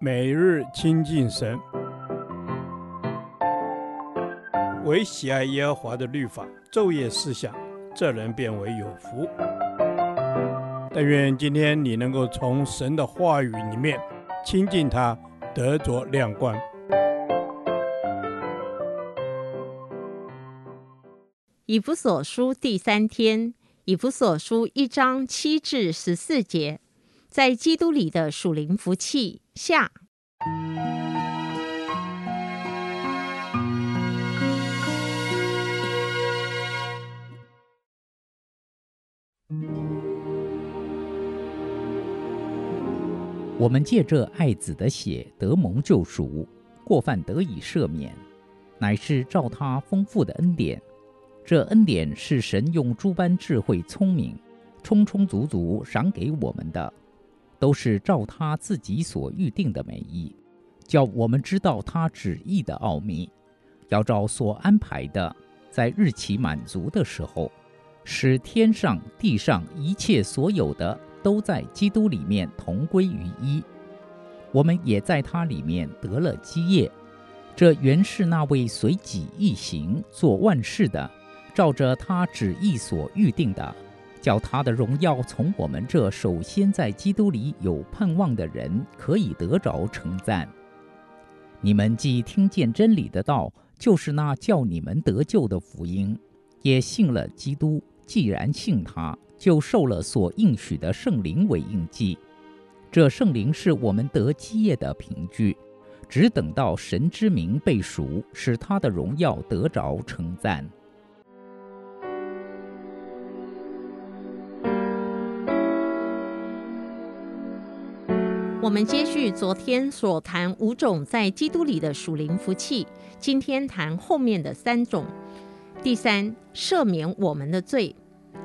每日亲近神，唯喜爱耶和华的律法，昼夜思想，这人便为有福。但愿今天你能够从神的话语里面亲近他，得着亮光。以弗所书第三天，以弗所书一章七至十四节。在基督里的属灵福气下，我们借着爱子的血得蒙救赎，过犯得以赦免，乃是照他丰富的恩典。这恩典是神用诸般智慧聪明，充充足足赏给我们的。都是照他自己所预定的美意，叫我们知道他旨意的奥秘，要照所安排的，在日期满足的时候，使天上地上一切所有的都在基督里面同归于一。我们也在他里面得了基业。这原是那位随己意行做万事的，照着他旨意所预定的。叫他的荣耀从我们这首先在基督里有盼望的人可以得着称赞。你们既听见真理的道，就是那叫你们得救的福音，也信了基督。既然信他，就受了所应许的圣灵为印记。这圣灵是我们得基业的凭据，只等到神之名被赎，使他的荣耀得着称赞。我们接续昨天所谈五种在基督里的属灵福气，今天谈后面的三种。第三，赦免我们的罪。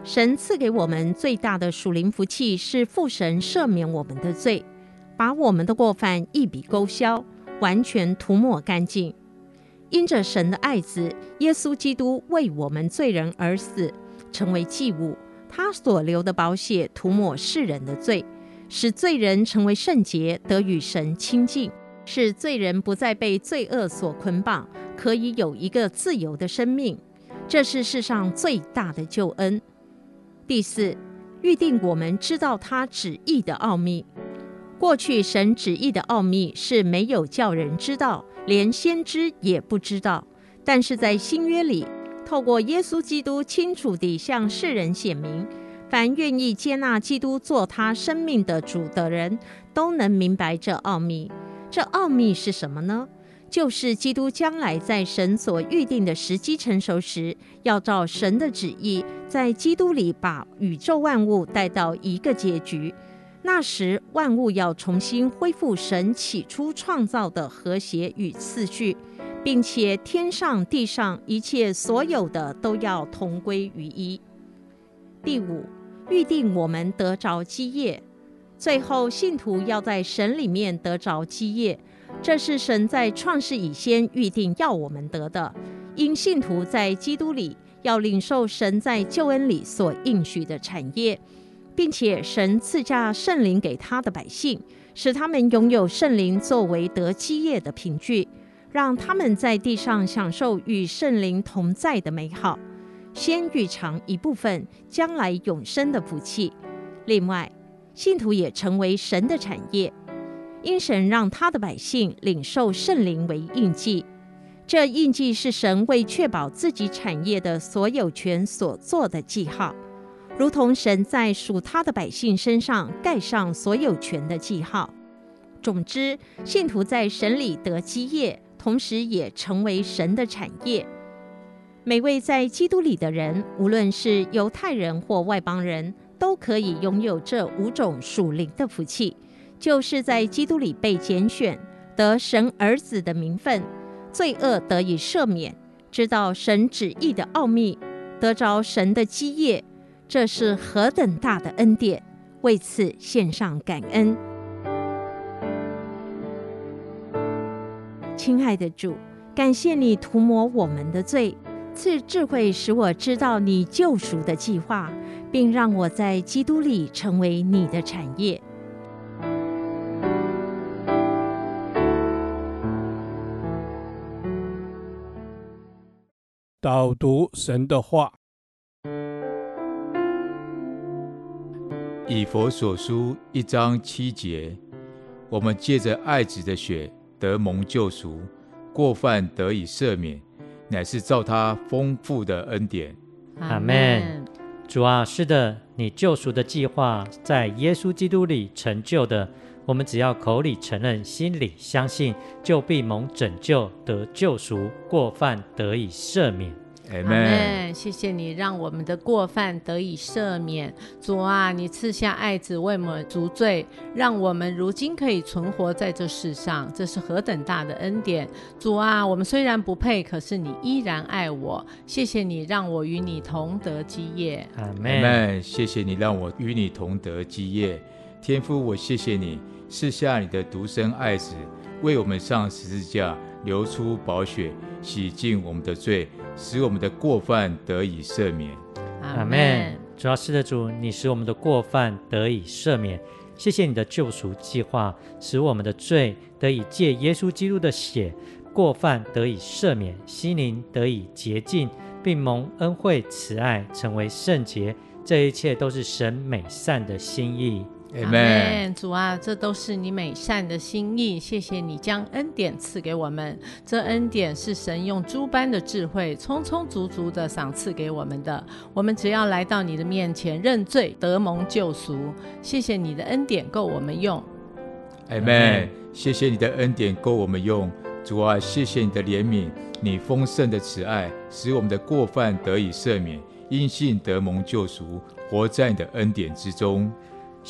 神赐给我们最大的属灵福气是父神赦免我们的罪，把我们的过犯一笔勾销，完全涂抹干净。因着神的爱子耶稣基督为我们罪人而死，成为祭物，他所流的宝血涂抹世人的罪。使罪人成为圣洁，得与神亲近；使罪人不再被罪恶所捆绑，可以有一个自由的生命。这是世上最大的救恩。第四，预定我们知道他旨意的奥秘。过去神旨意的奥秘是没有叫人知道，连先知也不知道。但是在新约里，透过耶稣基督清楚地向世人显明。凡愿意接纳基督做他生命的主的人，都能明白这奥秘。这奥秘是什么呢？就是基督将来在神所预定的时机成熟时，要照神的旨意，在基督里把宇宙万物带到一个结局。那时，万物要重新恢复神起初创造的和谐与次序，并且天上地上一切所有的都要同归于一。第五。预定我们得着基业，最后信徒要在神里面得着基业，这是神在创世以先预定要我们得的。因信徒在基督里要领受神在救恩里所应许的产业，并且神赐下圣灵给他的百姓，使他们拥有圣灵作为得基业的凭据，让他们在地上享受与圣灵同在的美好。先预尝一部分将来永生的福气，另外，信徒也成为神的产业，因神让他的百姓领受圣灵为印记，这印记是神为确保自己产业的所有权所做的记号，如同神在属他的百姓身上盖上所有权的记号。总之，信徒在神里得基业，同时也成为神的产业。每位在基督里的人，无论是犹太人或外邦人，都可以拥有这五种属灵的福气，就是在基督里被拣选，得神儿子的名分，罪恶得以赦免，知道神旨意的奥秘，得着神的基业，这是何等大的恩典！为此献上感恩。亲爱的主，感谢你涂抹我们的罪。赐智慧，使我知道你救赎的计划，并让我在基督里成为你的产业。导读神的话，以佛所书一章七节，我们借着爱子的血得蒙救赎，过犯得以赦免。乃是照他丰富的恩典。阿门。主啊，是的，你救赎的计划在耶稣基督里成就的。我们只要口里承认，心里相信，就必蒙拯救，得救赎，过犯得以赦免。阿门。谢谢你让我们的过犯得以赦免。主啊，你赐下爱子为我们赎罪，让我们如今可以存活在这世上，这是何等大的恩典！主啊，我们虽然不配，可是你依然爱我。谢谢你让我与你同得基业。阿门。谢谢你让我与你同得基业。天父，我谢谢你。赐下你的独生爱子，为我们上十字架，流出宝血，洗净我们的罪，使我们的过犯得以赦免。阿门。主要是的主，你使我们的过犯得以赦免。谢谢你的救赎计划，使我们的罪得以借耶稣基督的血，过犯得以赦免，心灵得以洁净，并蒙恩惠慈爱，成为圣洁。这一切都是神美善的心意。阿门，主啊，这都是你美善的心意。谢谢你将恩典赐给我们，这恩典是神用诸般的智慧，充充足足的赏赐给我们的。我们只要来到你的面前认罪，得蒙救赎。谢谢你的恩典够我们用。阿门。谢谢你的恩典够我们用。主啊，谢谢你的怜悯，你丰盛的慈爱，使我们的过犯得以赦免，因信得蒙救赎，活在你的恩典之中。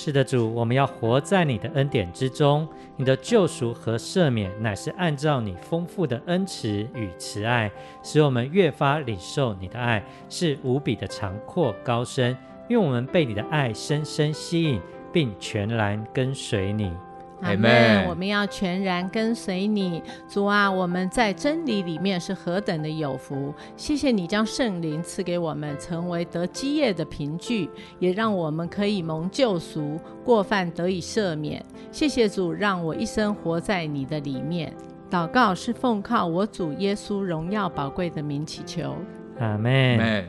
是的，主，我们要活在你的恩典之中。你的救赎和赦免，乃是按照你丰富的恩慈与慈爱，使我们越发领受你的爱，是无比的长阔高深。愿我们被你的爱深深吸引，并全然跟随你。阿门！我们要全然跟随你，主啊！我们在真理里面是何等的有福！谢谢你将圣灵赐给我们，成为得基业的凭据，也让我们可以蒙救赎，过犯得以赦免。谢谢主，让我一生活在你的里面。祷告是奉靠我主耶稣荣耀宝贵的名祈求。阿门。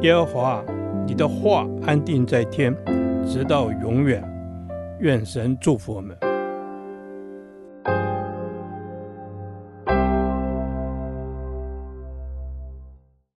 耶和华，你的话安定在天，直到永远。愿神祝福我们。